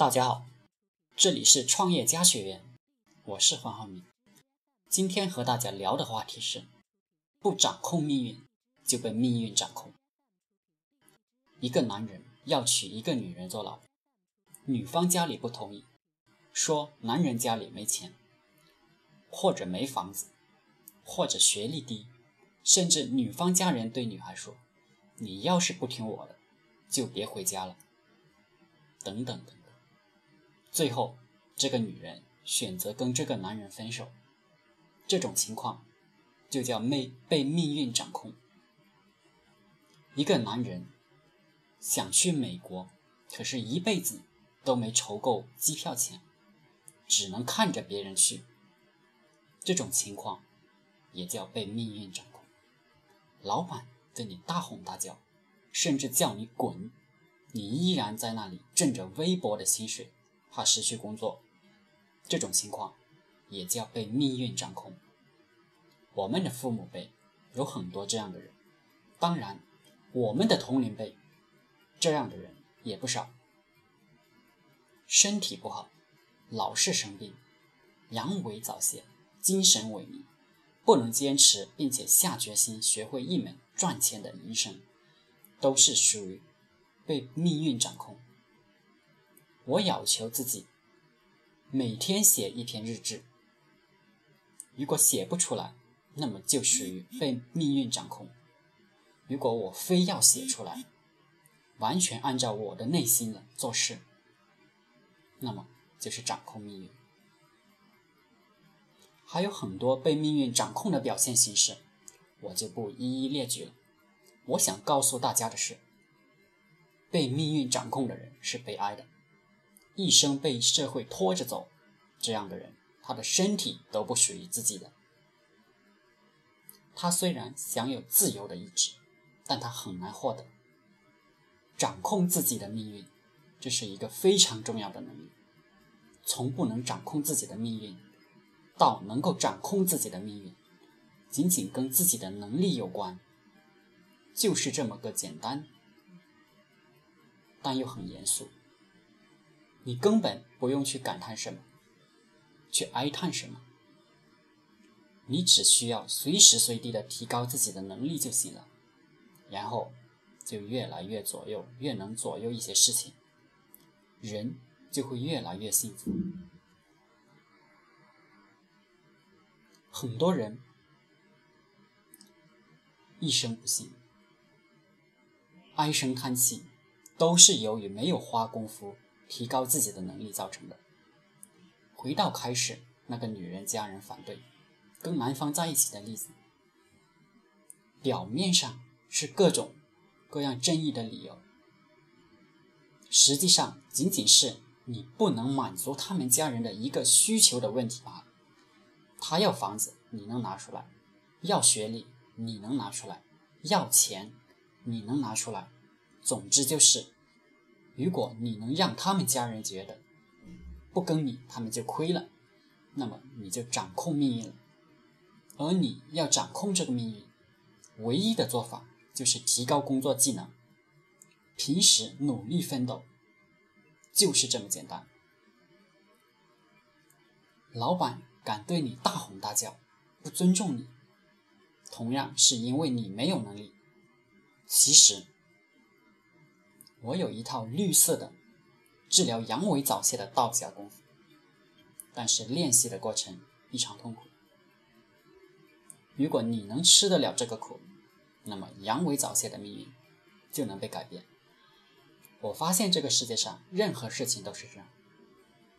大家好，这里是创业家学院，我是黄浩明。今天和大家聊的话题是：不掌控命运，就被命运掌控。一个男人要娶一个女人做老婆，女方家里不同意，说男人家里没钱，或者没房子，或者学历低，甚至女方家人对女孩说：“你要是不听我的，就别回家了。”等等等。最后，这个女人选择跟这个男人分手，这种情况就叫被被命运掌控。一个男人想去美国，可是一辈子都没筹够机票钱，只能看着别人去，这种情况也叫被命运掌控。老板对你大吼大叫，甚至叫你滚，你依然在那里挣着微薄的薪水。怕失去工作，这种情况也叫被命运掌控。我们的父母辈有很多这样的人，当然，我们的同龄辈这样的人也不少。身体不好，老是生病，阳痿早泄，精神萎靡，不能坚持并且下决心学会一门赚钱的营生，都是属于被命运掌控。我要求自己每天写一篇日志，如果写不出来，那么就属于被命运掌控；如果我非要写出来，完全按照我的内心的做事，那么就是掌控命运。还有很多被命运掌控的表现形式，我就不一一列举了。我想告诉大家的是，被命运掌控的人是悲哀的。一生被社会拖着走，这样的人，他的身体都不属于自己的。他虽然享有自由的意志，但他很难获得掌控自己的命运。这是一个非常重要的能力。从不能掌控自己的命运，到能够掌控自己的命运，仅仅跟自己的能力有关，就是这么个简单，但又很严肃。你根本不用去感叹什么，去哀叹什么，你只需要随时随地的提高自己的能力就行了，然后就越来越左右，越能左右一些事情，人就会越来越幸福。很多人一生不幸，唉声叹气，都是由于没有花功夫。提高自己的能力造成的。回到开始那个女人家人反对跟男方在一起的例子，表面上是各种各样争议的理由，实际上仅仅是你不能满足他们家人的一个需求的问题罢了。他要房子，你能拿出来；要学历，你能拿出来；要钱，你能拿出来。总之就是。如果你能让他们家人觉得不跟你他们就亏了，那么你就掌控命运了。而你要掌控这个命运，唯一的做法就是提高工作技能，平时努力奋斗，就是这么简单。老板敢对你大吼大叫，不尊重你，同样是因为你没有能力。其实。我有一套绿色的治疗阳痿早泄的道家功夫，但是练习的过程异常痛苦。如果你能吃得了这个苦，那么阳痿早泄的命运就能被改变。我发现这个世界上任何事情都是这样，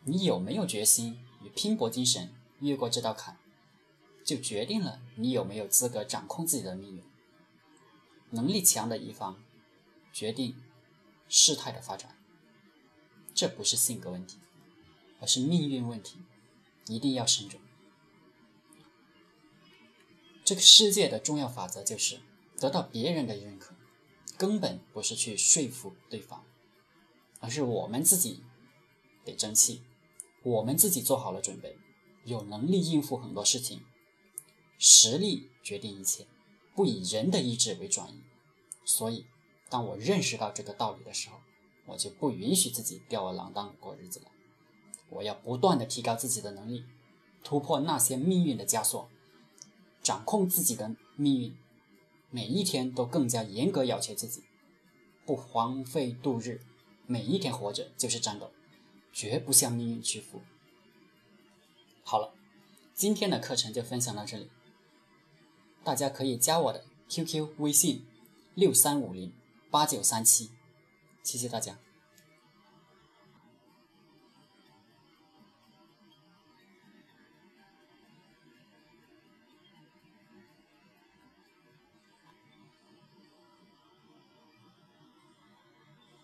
你有没有决心与拼搏精神越过这道坎，就决定了你有没有资格掌控自己的命运。能力强的一方决定。事态的发展，这不是性格问题，而是命运问题，一定要慎重。这个世界的重要法则就是得到别人的认可，根本不是去说服对方，而是我们自己得争气，我们自己做好了准备，有能力应付很多事情，实力决定一切，不以人的意志为转移，所以。当我认识到这个道理的时候，我就不允许自己吊儿郎当过日子了。我要不断的提高自己的能力，突破那些命运的枷锁，掌控自己的命运。每一天都更加严格要求自己，不荒废度日。每一天活着就是战斗，绝不向命运屈服。好了，今天的课程就分享到这里。大家可以加我的 QQ 微信六三五零八九三七，谢谢大家。